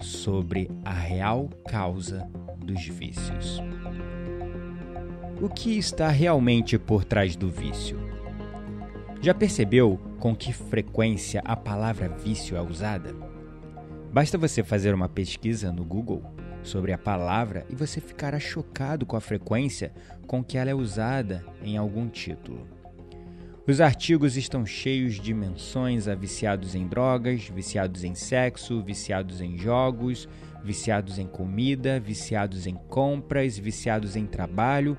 sobre a real causa dos vícios. O que está realmente por trás do vício? Já percebeu com que frequência a palavra vício é usada? Basta você fazer uma pesquisa no Google sobre a palavra e você ficará chocado com a frequência com que ela é usada em algum título. Os artigos estão cheios de menções a viciados em drogas, viciados em sexo, viciados em jogos, viciados em comida, viciados em compras, viciados em trabalho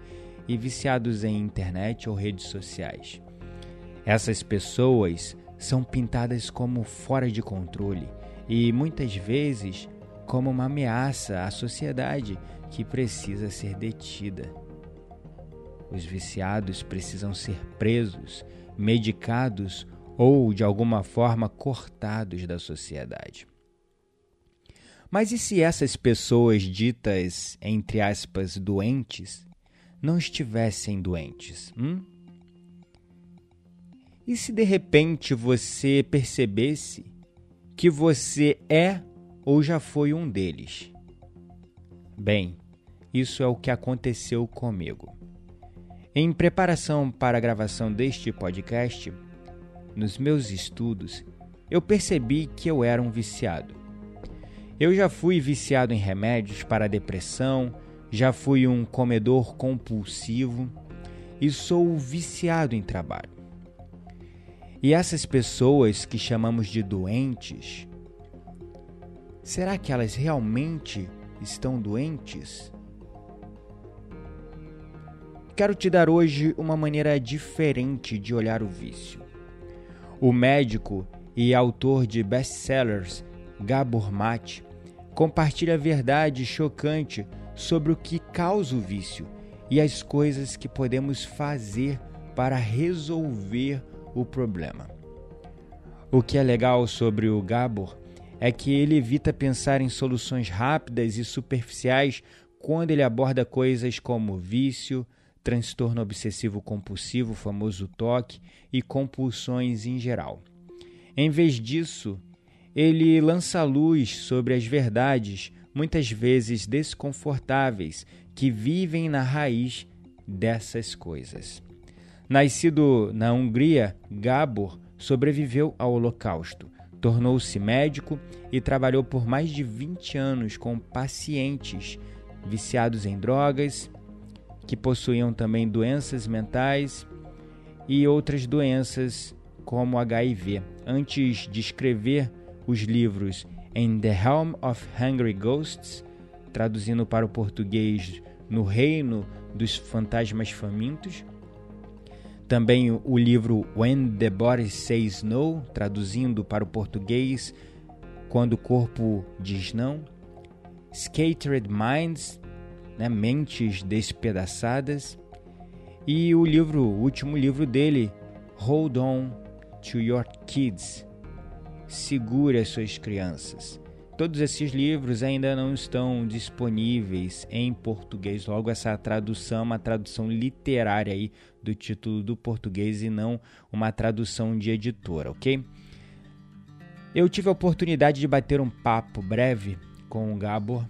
e viciados em internet ou redes sociais. Essas pessoas são pintadas como fora de controle e muitas vezes como uma ameaça à sociedade que precisa ser detida. Os viciados precisam ser presos, medicados ou de alguma forma cortados da sociedade. Mas e se essas pessoas ditas, entre aspas, doentes, não estivessem doentes? Hum? E se de repente você percebesse que você é ou já foi um deles? Bem, isso é o que aconteceu comigo. Em preparação para a gravação deste podcast, nos meus estudos, eu percebi que eu era um viciado. Eu já fui viciado em remédios para depressão, já fui um comedor compulsivo e sou viciado em trabalho. E essas pessoas que chamamos de doentes, será que elas realmente estão doentes? Quero te dar hoje uma maneira diferente de olhar o vício. O médico e autor de best-sellers Gabor Mate compartilha a verdade chocante sobre o que causa o vício e as coisas que podemos fazer para resolver o problema. O que é legal sobre o Gabor é que ele evita pensar em soluções rápidas e superficiais quando ele aborda coisas como vício, transtorno obsessivo compulsivo, famoso TOC, e compulsões em geral. Em vez disso, ele lança luz sobre as verdades, muitas vezes desconfortáveis, que vivem na raiz dessas coisas. Nascido na Hungria, Gabor sobreviveu ao Holocausto, tornou-se médico e trabalhou por mais de 20 anos com pacientes viciados em drogas, que possuíam também doenças mentais e outras doenças como HIV, antes de escrever os livros In the Helm of Hungry Ghosts, traduzindo para o português No Reino dos Fantasmas Famintos. Também o livro When the Body Says No, traduzindo para o português Quando o Corpo Diz Não. Scattered Minds, né, Mentes Despedaçadas, e o livro, o último livro dele, Hold On to Your Kids, Segure as suas crianças. Todos esses livros ainda não estão disponíveis em português, logo essa tradução, uma tradução literária aí do título do português e não uma tradução de editora, ok? Eu tive a oportunidade de bater um papo breve com o Gabor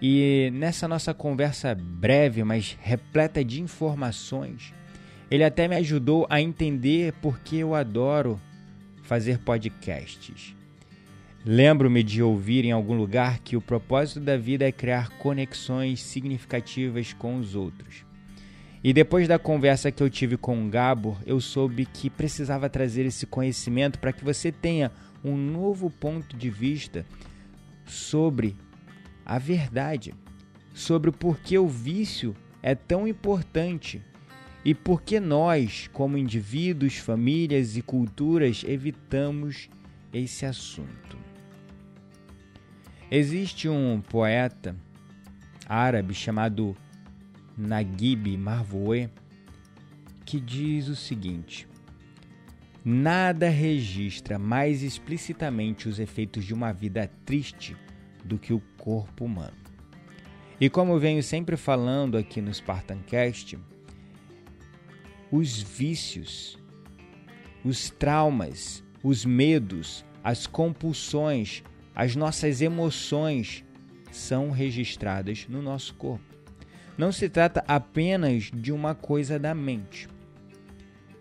E nessa nossa conversa breve, mas repleta de informações, ele até me ajudou a entender por que eu adoro fazer podcasts. Lembro-me de ouvir em algum lugar que o propósito da vida é criar conexões significativas com os outros. E depois da conversa que eu tive com o Gabor, eu soube que precisava trazer esse conhecimento para que você tenha um novo ponto de vista sobre a verdade, sobre o porquê o vício é tão importante e por que nós, como indivíduos, famílias e culturas, evitamos esse assunto. Existe um poeta árabe chamado Naguib Marvoe que diz o seguinte: Nada registra mais explicitamente os efeitos de uma vida triste do que o corpo humano. E como venho sempre falando aqui no Spartancast, os vícios, os traumas, os medos, as compulsões, as nossas emoções são registradas no nosso corpo. Não se trata apenas de uma coisa da mente.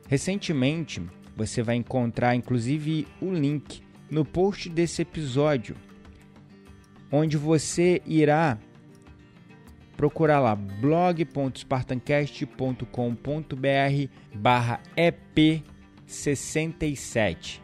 Recentemente, você vai encontrar inclusive o link no post desse episódio, onde você irá procurar lá blog.spartancast.com.br barra EP67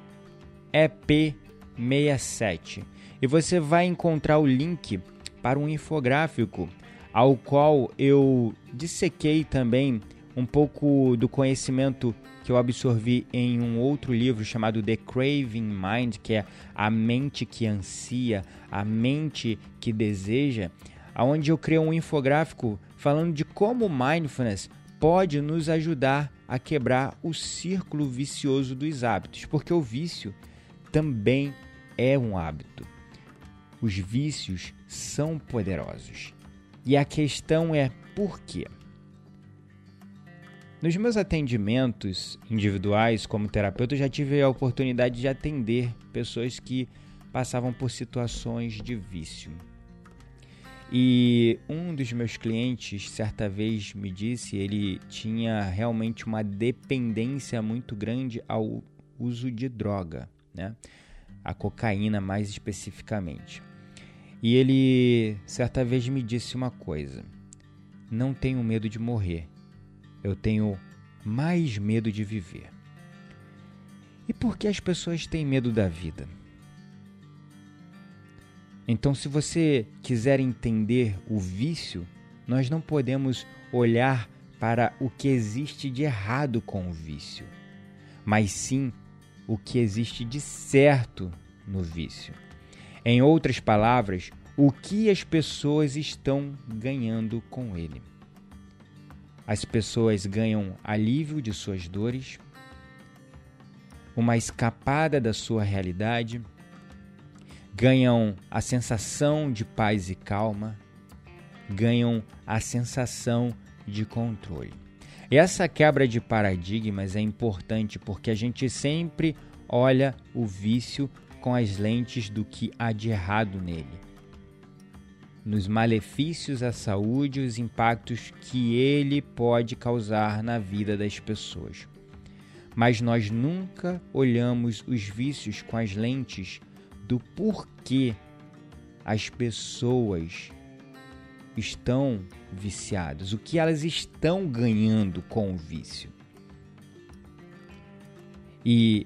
EP67 e você vai encontrar o link para um infográfico ao qual eu dissequei também um pouco do conhecimento que eu absorvi em um outro livro chamado The Craving Mind, que é a mente que ansia, a mente que deseja, aonde eu criei um infográfico falando de como mindfulness pode nos ajudar a quebrar o círculo vicioso dos hábitos, porque o vício também é um hábito. Os vícios são poderosos. E a questão é por quê? Nos meus atendimentos individuais como terapeuta, eu já tive a oportunidade de atender pessoas que passavam por situações de vício. E um dos meus clientes, certa vez, me disse, ele tinha realmente uma dependência muito grande ao uso de droga, né? A cocaína mais especificamente. E ele certa vez me disse uma coisa: Não tenho medo de morrer, eu tenho mais medo de viver. E por que as pessoas têm medo da vida? Então, se você quiser entender o vício, nós não podemos olhar para o que existe de errado com o vício, mas sim o que existe de certo no vício. Em outras palavras, o que as pessoas estão ganhando com ele. As pessoas ganham alívio de suas dores, uma escapada da sua realidade, ganham a sensação de paz e calma, ganham a sensação de controle. Essa quebra de paradigmas é importante porque a gente sempre olha o vício com as lentes do que há de errado nele, nos malefícios à saúde e os impactos que ele pode causar na vida das pessoas. Mas nós nunca olhamos os vícios com as lentes do porquê as pessoas estão viciadas, o que elas estão ganhando com o vício. E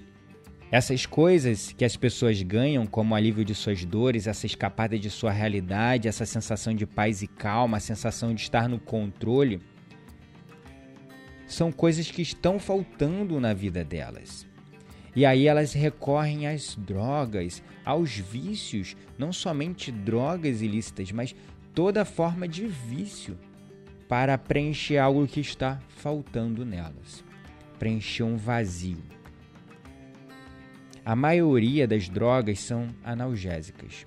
essas coisas que as pessoas ganham, como alívio de suas dores, essa escapada de sua realidade, essa sensação de paz e calma, a sensação de estar no controle, são coisas que estão faltando na vida delas. E aí elas recorrem às drogas, aos vícios, não somente drogas ilícitas, mas toda forma de vício para preencher algo que está faltando nelas, preencher um vazio. A maioria das drogas são analgésicas.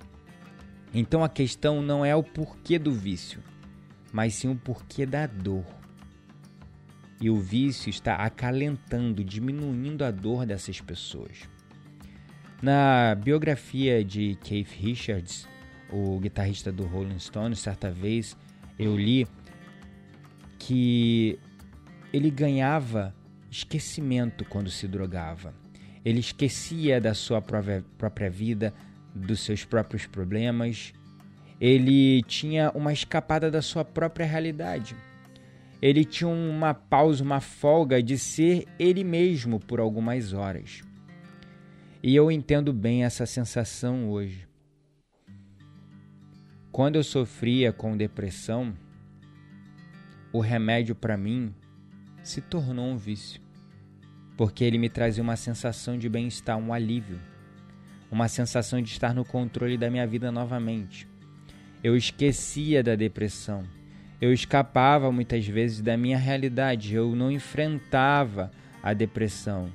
Então a questão não é o porquê do vício, mas sim o porquê da dor. E o vício está acalentando, diminuindo a dor dessas pessoas. Na biografia de Keith Richards, o guitarrista do Rolling Stones, certa vez eu li que ele ganhava esquecimento quando se drogava. Ele esquecia da sua própria, própria vida, dos seus próprios problemas. Ele tinha uma escapada da sua própria realidade. Ele tinha uma pausa, uma folga de ser ele mesmo por algumas horas. E eu entendo bem essa sensação hoje. Quando eu sofria com depressão, o remédio para mim se tornou um vício, porque ele me trazia uma sensação de bem-estar, um alívio, uma sensação de estar no controle da minha vida novamente. Eu esquecia da depressão, eu escapava muitas vezes da minha realidade, eu não enfrentava a depressão.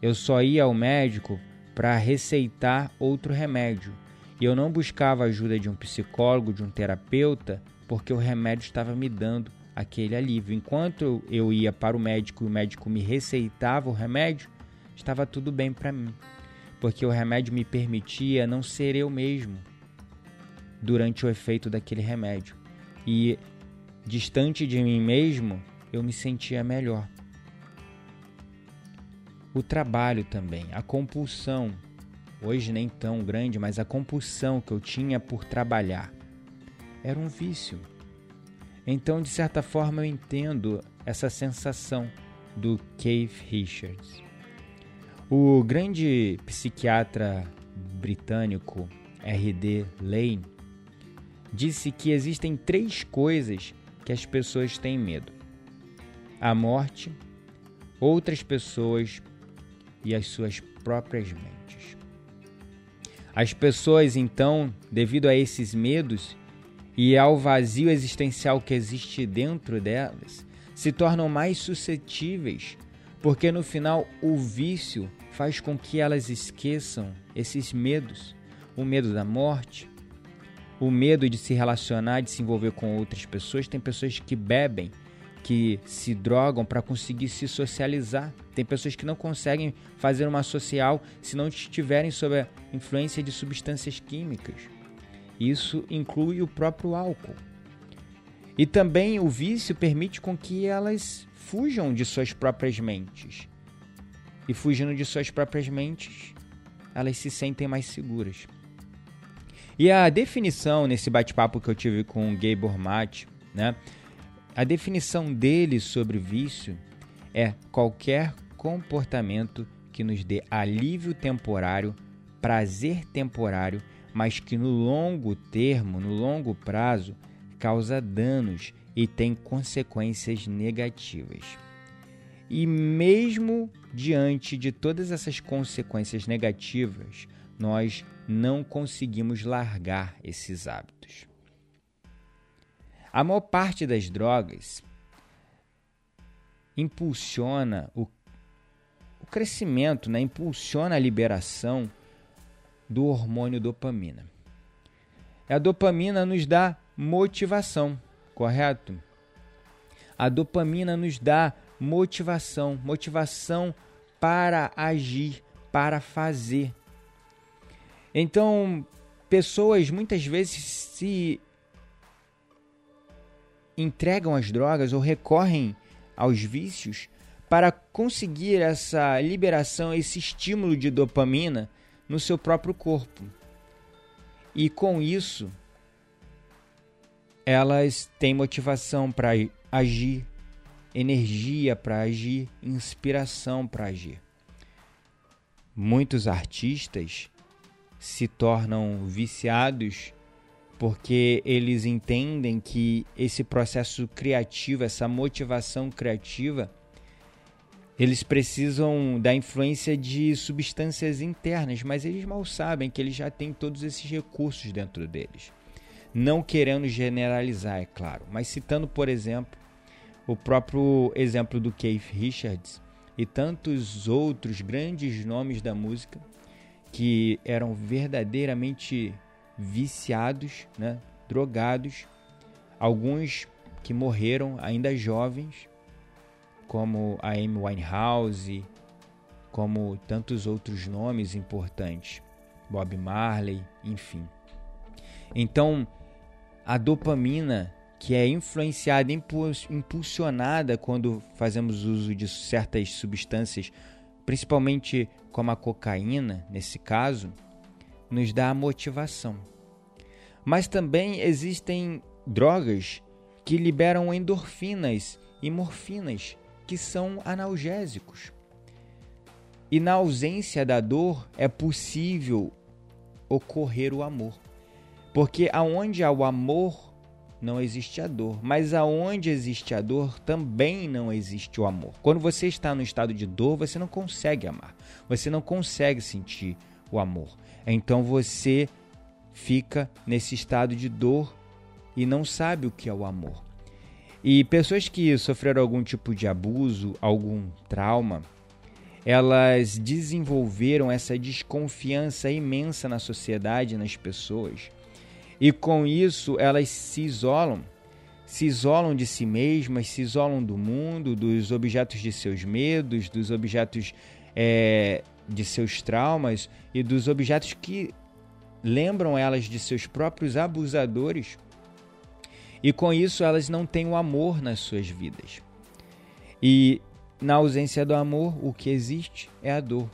Eu só ia ao médico para receitar outro remédio e eu não buscava a ajuda de um psicólogo, de um terapeuta, porque o remédio estava me dando aquele alívio. Enquanto eu ia para o médico e o médico me receitava o remédio, estava tudo bem para mim, porque o remédio me permitia não ser eu mesmo durante o efeito daquele remédio. E distante de mim mesmo, eu me sentia melhor. O trabalho também, a compulsão hoje nem tão grande, mas a compulsão que eu tinha por trabalhar era um vício. Então, de certa forma, eu entendo essa sensação do Keith Richards. O grande psiquiatra britânico R.D. Lane disse que existem três coisas que as pessoas têm medo: a morte, outras pessoas e as suas próprias mentes. As pessoas, então, devido a esses medos e ao vazio existencial que existe dentro delas, se tornam mais suscetíveis, porque no final o vício faz com que elas esqueçam esses medos, o medo da morte, o medo de se relacionar, de se envolver com outras pessoas. Tem pessoas que bebem que se drogam para conseguir se socializar. Tem pessoas que não conseguem fazer uma social se não estiverem sob a influência de substâncias químicas. Isso inclui o próprio álcool. E também o vício permite com que elas fujam de suas próprias mentes. E fugindo de suas próprias mentes, elas se sentem mais seguras. E a definição nesse bate-papo que eu tive com o Gabor Mate, né? A definição dele sobre vício é qualquer comportamento que nos dê alívio temporário, prazer temporário, mas que no longo termo, no longo prazo, causa danos e tem consequências negativas. E mesmo diante de todas essas consequências negativas, nós não conseguimos largar esses hábitos. A maior parte das drogas impulsiona o, o crescimento, né? impulsiona a liberação do hormônio dopamina. A dopamina nos dá motivação, correto? A dopamina nos dá motivação, motivação para agir, para fazer. Então, pessoas muitas vezes se entregam as drogas ou recorrem aos vícios para conseguir essa liberação, esse estímulo de dopamina no seu próprio corpo. E com isso, elas têm motivação para agir, energia para agir, inspiração para agir. Muitos artistas se tornam viciados porque eles entendem que esse processo criativo, essa motivação criativa, eles precisam da influência de substâncias internas, mas eles mal sabem que eles já têm todos esses recursos dentro deles. Não querendo generalizar, é claro, mas citando, por exemplo, o próprio exemplo do Keith Richards e tantos outros grandes nomes da música que eram verdadeiramente viciados, né, drogados, alguns que morreram ainda jovens, como a Amy Winehouse, como tantos outros nomes importantes, Bob Marley, enfim. Então, a dopamina, que é influenciada, impulsionada quando fazemos uso de certas substâncias, principalmente como a cocaína, nesse caso, nos dá a motivação. Mas também existem drogas que liberam endorfinas e morfinas, que são analgésicos. E na ausência da dor é possível ocorrer o amor. Porque aonde há o amor, não existe a dor. Mas aonde existe a dor, também não existe o amor. Quando você está no estado de dor, você não consegue amar. Você não consegue sentir o amor. Então você fica nesse estado de dor e não sabe o que é o amor. E pessoas que sofreram algum tipo de abuso, algum trauma, elas desenvolveram essa desconfiança imensa na sociedade, nas pessoas. E com isso elas se isolam, se isolam de si mesmas, se isolam do mundo, dos objetos de seus medos, dos objetos é, de seus traumas e dos objetos que lembram elas de seus próprios abusadores. E com isso elas não têm o amor nas suas vidas. E na ausência do amor, o que existe é a dor.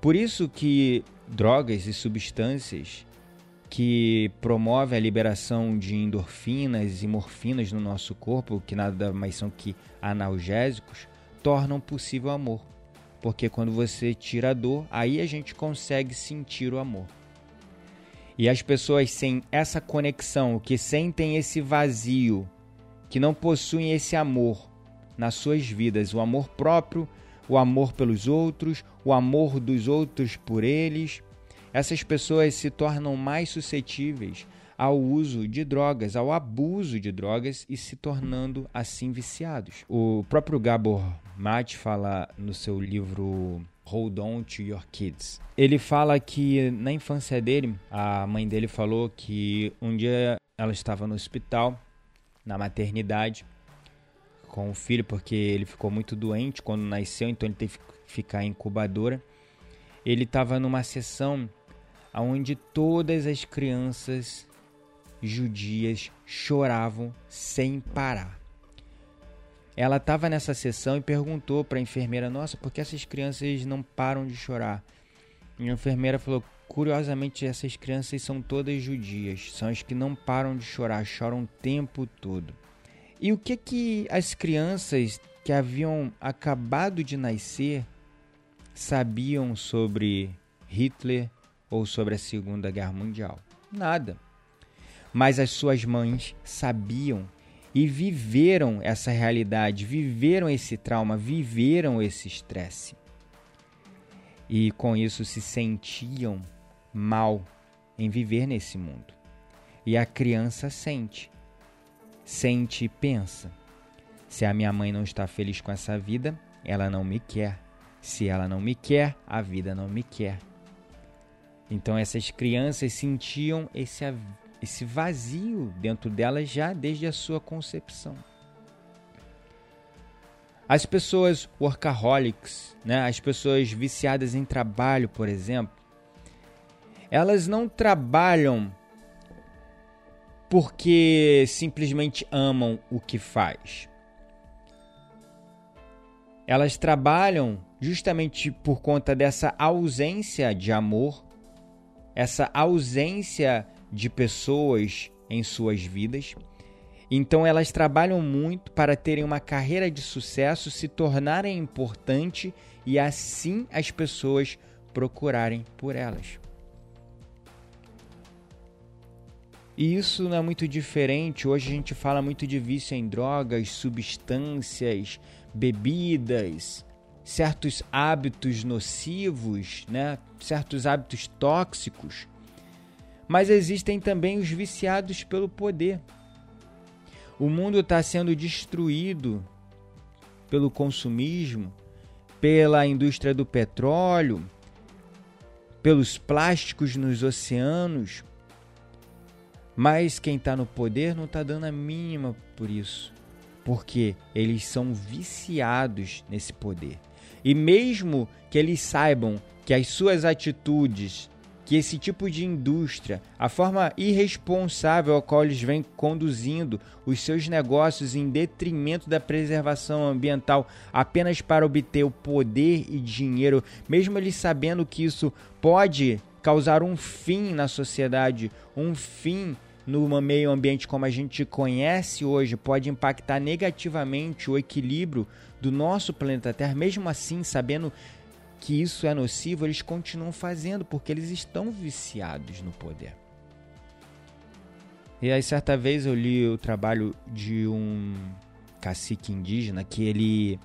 Por isso que drogas e substâncias que promovem a liberação de endorfinas e morfinas no nosso corpo, que nada mais são que analgésicos, tornam possível o amor. Porque quando você tira a dor, aí a gente consegue sentir o amor. E as pessoas sem essa conexão, que sentem esse vazio, que não possuem esse amor nas suas vidas, o amor próprio, o amor pelos outros, o amor dos outros por eles, essas pessoas se tornam mais suscetíveis ao uso de drogas, ao abuso de drogas e se tornando assim viciados. O próprio Gabor Mate fala no seu livro Hold On to Your Kids. Ele fala que na infância dele, a mãe dele falou que um dia ela estava no hospital, na maternidade, com o filho, porque ele ficou muito doente quando nasceu, então ele teve que ficar em incubadora. Ele estava numa sessão onde todas as crianças judias choravam sem parar. Ela estava nessa sessão e perguntou para a enfermeira: Nossa, por que essas crianças não param de chorar? E a enfermeira falou: Curiosamente, essas crianças são todas judias, são as que não param de chorar, choram o tempo todo. E o que que as crianças que haviam acabado de nascer sabiam sobre Hitler ou sobre a Segunda Guerra Mundial? Nada. Mas as suas mães sabiam e viveram essa realidade, viveram esse trauma, viveram esse estresse. E com isso se sentiam mal em viver nesse mundo. E a criança sente, sente e pensa: se a minha mãe não está feliz com essa vida, ela não me quer. Se ela não me quer, a vida não me quer. Então essas crianças sentiam esse esse vazio dentro dela já desde a sua concepção. As pessoas workaholics, né, as pessoas viciadas em trabalho, por exemplo, elas não trabalham porque simplesmente amam o que faz. Elas trabalham justamente por conta dessa ausência de amor, essa ausência de pessoas em suas vidas. Então elas trabalham muito para terem uma carreira de sucesso, se tornarem importante e assim as pessoas procurarem por elas. E isso não é muito diferente. Hoje a gente fala muito de vício em drogas, substâncias, bebidas, certos hábitos nocivos, né? certos hábitos tóxicos mas existem também os viciados pelo poder. O mundo está sendo destruído pelo consumismo, pela indústria do petróleo, pelos plásticos nos oceanos. Mas quem está no poder não está dando a mínima por isso, porque eles são viciados nesse poder. E mesmo que eles saibam que as suas atitudes que esse tipo de indústria, a forma irresponsável a qual eles vêm conduzindo os seus negócios em detrimento da preservação ambiental apenas para obter o poder e dinheiro, mesmo eles sabendo que isso pode causar um fim na sociedade, um fim no meio ambiente como a gente conhece hoje, pode impactar negativamente o equilíbrio do nosso planeta Terra, mesmo assim, sabendo que isso é nocivo, eles continuam fazendo porque eles estão viciados no poder. E aí certa vez eu li o trabalho de um cacique indígena que ele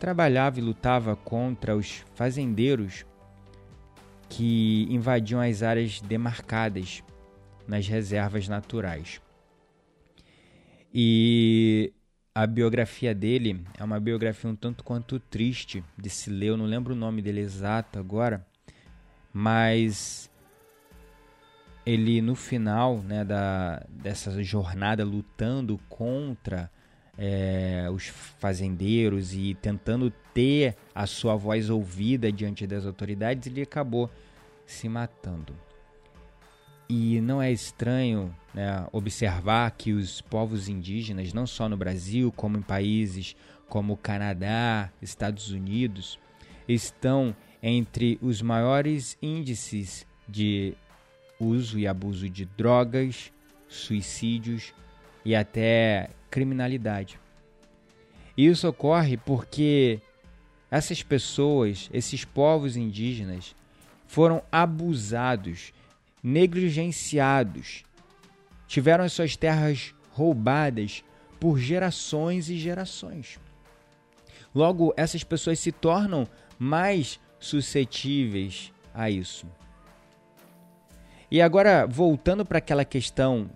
trabalhava e lutava contra os fazendeiros que invadiam as áreas demarcadas nas reservas naturais. E a biografia dele é uma biografia um tanto quanto triste de se ler. Eu não lembro o nome dele exato agora, mas ele no final né, da, dessa jornada lutando contra é, os fazendeiros e tentando ter a sua voz ouvida diante das autoridades, ele acabou se matando. E não é estranho né, observar que os povos indígenas, não só no Brasil, como em países como Canadá, Estados Unidos, estão entre os maiores índices de uso e abuso de drogas, suicídios e até criminalidade. Isso ocorre porque essas pessoas, esses povos indígenas, foram abusados negligenciados, tiveram as suas terras roubadas por gerações e gerações. Logo, essas pessoas se tornam mais suscetíveis a isso. E agora, voltando para aquela questão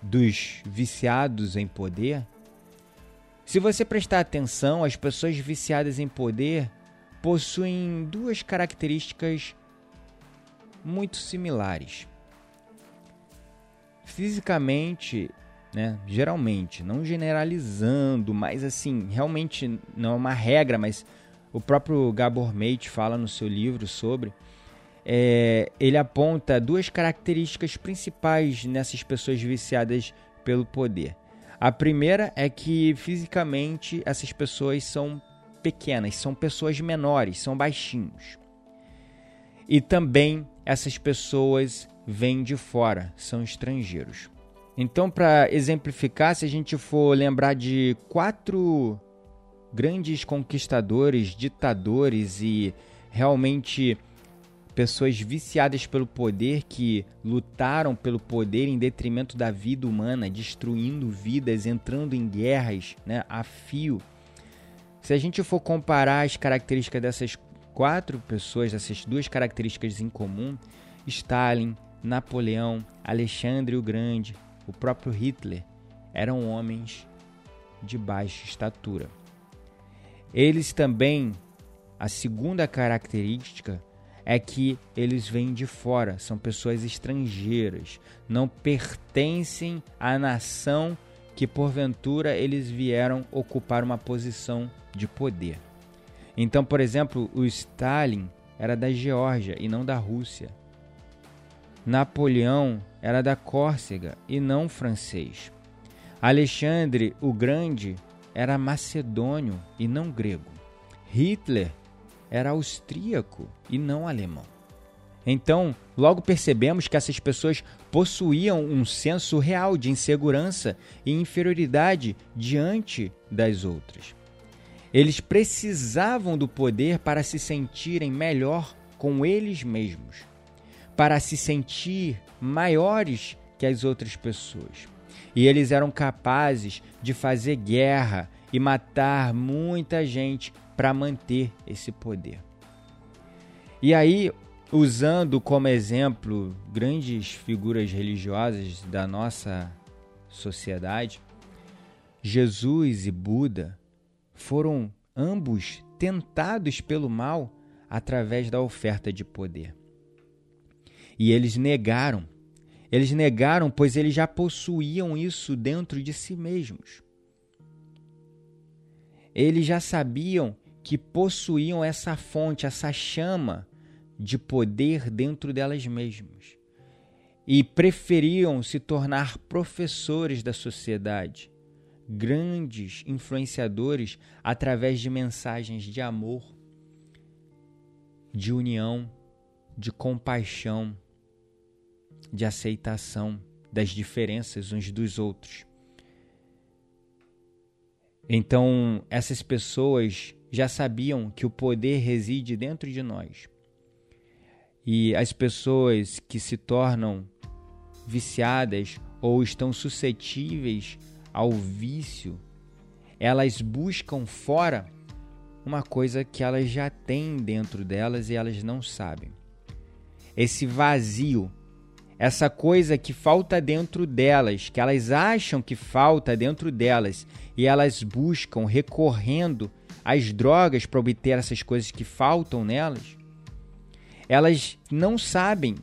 dos viciados em poder, se você prestar atenção, as pessoas viciadas em poder possuem duas características muito similares. Fisicamente, né, geralmente, não generalizando, mas assim, realmente não é uma regra, mas o próprio Gabor Mate fala no seu livro sobre. É, ele aponta duas características principais nessas pessoas viciadas pelo poder. A primeira é que fisicamente essas pessoas são pequenas, são pessoas menores, são baixinhos. E também essas pessoas vêm de fora, são estrangeiros. Então, para exemplificar, se a gente for lembrar de quatro grandes conquistadores, ditadores e realmente pessoas viciadas pelo poder que lutaram pelo poder em detrimento da vida humana, destruindo vidas, entrando em guerras né, a fio. Se a gente for comparar as características dessas quatro pessoas, essas duas características em comum, Stalin, Napoleão, Alexandre o Grande, o próprio Hitler, eram homens de baixa estatura. Eles também, a segunda característica é que eles vêm de fora, são pessoas estrangeiras, não pertencem à nação que porventura eles vieram ocupar uma posição de poder. Então, por exemplo, o Stalin era da Geórgia e não da Rússia. Napoleão era da Córcega e não francês. Alexandre o Grande era macedônio e não grego. Hitler era austríaco e não alemão. Então, logo percebemos que essas pessoas possuíam um senso real de insegurança e inferioridade diante das outras. Eles precisavam do poder para se sentirem melhor com eles mesmos, para se sentir maiores que as outras pessoas. E eles eram capazes de fazer guerra e matar muita gente para manter esse poder. E aí, usando como exemplo grandes figuras religiosas da nossa sociedade, Jesus e Buda foram ambos tentados pelo mal através da oferta de poder. E eles negaram. Eles negaram, pois eles já possuíam isso dentro de si mesmos. Eles já sabiam que possuíam essa fonte, essa chama de poder dentro delas mesmas e preferiam se tornar professores da sociedade, grandes influenciadores através de mensagens de amor, de união, de compaixão, de aceitação das diferenças uns dos outros. Então, essas pessoas já sabiam que o poder reside dentro de nós. E as pessoas que se tornam viciadas ou estão suscetíveis ao vício, elas buscam fora uma coisa que elas já têm dentro delas e elas não sabem. Esse vazio, essa coisa que falta dentro delas, que elas acham que falta dentro delas e elas buscam recorrendo às drogas para obter essas coisas que faltam nelas, elas não sabem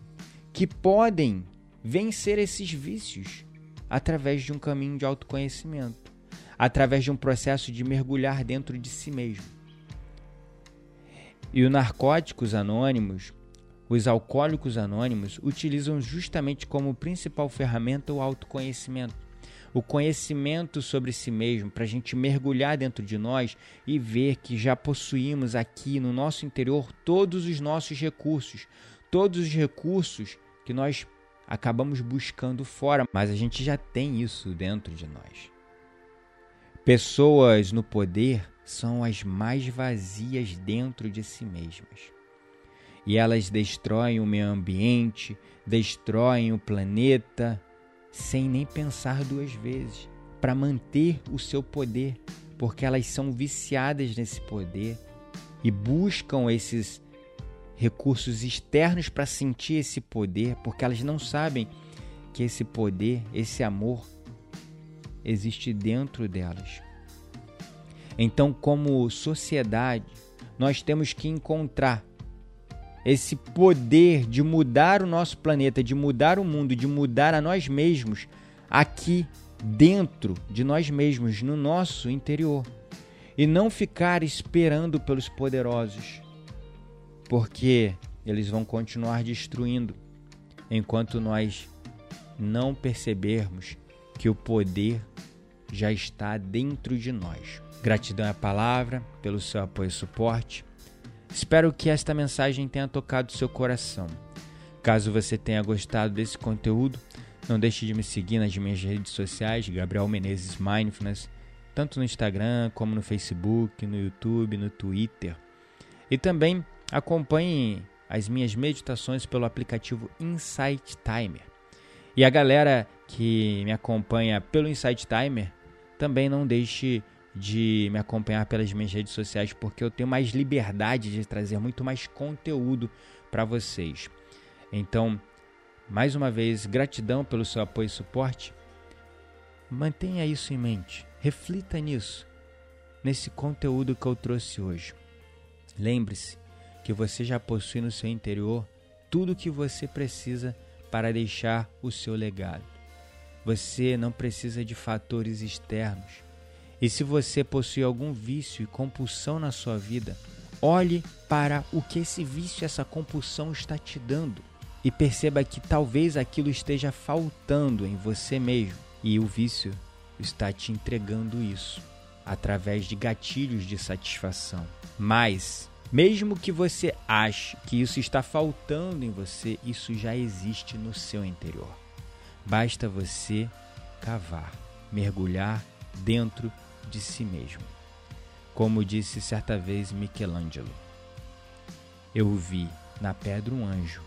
que podem vencer esses vícios através de um caminho de autoconhecimento, através de um processo de mergulhar dentro de si mesmo. E os narcóticos anônimos, os alcoólicos anônimos, utilizam justamente como principal ferramenta o autoconhecimento. O conhecimento sobre si mesmo, para a gente mergulhar dentro de nós e ver que já possuímos aqui no nosso interior todos os nossos recursos, todos os recursos que nós acabamos buscando fora, mas a gente já tem isso dentro de nós. Pessoas no poder são as mais vazias dentro de si mesmas. E elas destroem o meio ambiente, destroem o planeta, sem nem pensar duas vezes, para manter o seu poder, porque elas são viciadas nesse poder e buscam esses recursos externos para sentir esse poder, porque elas não sabem que esse poder, esse amor, existe dentro delas. Então, como sociedade, nós temos que encontrar esse poder de mudar o nosso planeta, de mudar o mundo, de mudar a nós mesmos aqui dentro de nós mesmos, no nosso interior. E não ficar esperando pelos poderosos, porque eles vão continuar destruindo enquanto nós não percebermos que o poder já está dentro de nós. Gratidão é a palavra pelo seu apoio e suporte. Espero que esta mensagem tenha tocado seu coração. Caso você tenha gostado desse conteúdo, não deixe de me seguir nas minhas redes sociais, Gabriel Menezes Mindfulness, tanto no Instagram como no Facebook, no YouTube, no Twitter. E também Acompanhe as minhas meditações pelo aplicativo Insight Timer. E a galera que me acompanha pelo Insight Timer também não deixe de me acompanhar pelas minhas redes sociais, porque eu tenho mais liberdade de trazer muito mais conteúdo para vocês. Então, mais uma vez, gratidão pelo seu apoio e suporte. Mantenha isso em mente, reflita nisso, nesse conteúdo que eu trouxe hoje. Lembre-se que você já possui no seu interior tudo o que você precisa para deixar o seu legado. Você não precisa de fatores externos. E se você possui algum vício e compulsão na sua vida, olhe para o que esse vício, essa compulsão está te dando e perceba que talvez aquilo esteja faltando em você mesmo e o vício está te entregando isso através de gatilhos de satisfação. Mas mesmo que você ache que isso está faltando em você, isso já existe no seu interior. Basta você cavar, mergulhar dentro de si mesmo. Como disse certa vez Michelangelo: Eu vi na pedra um anjo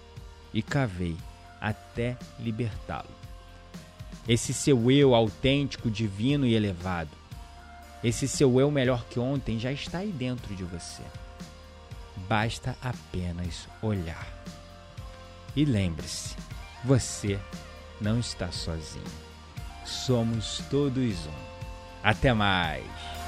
e cavei até libertá-lo. Esse seu eu autêntico, divino e elevado, esse seu eu melhor que ontem já está aí dentro de você. Basta apenas olhar. E lembre-se, você não está sozinho. Somos todos um. Até mais!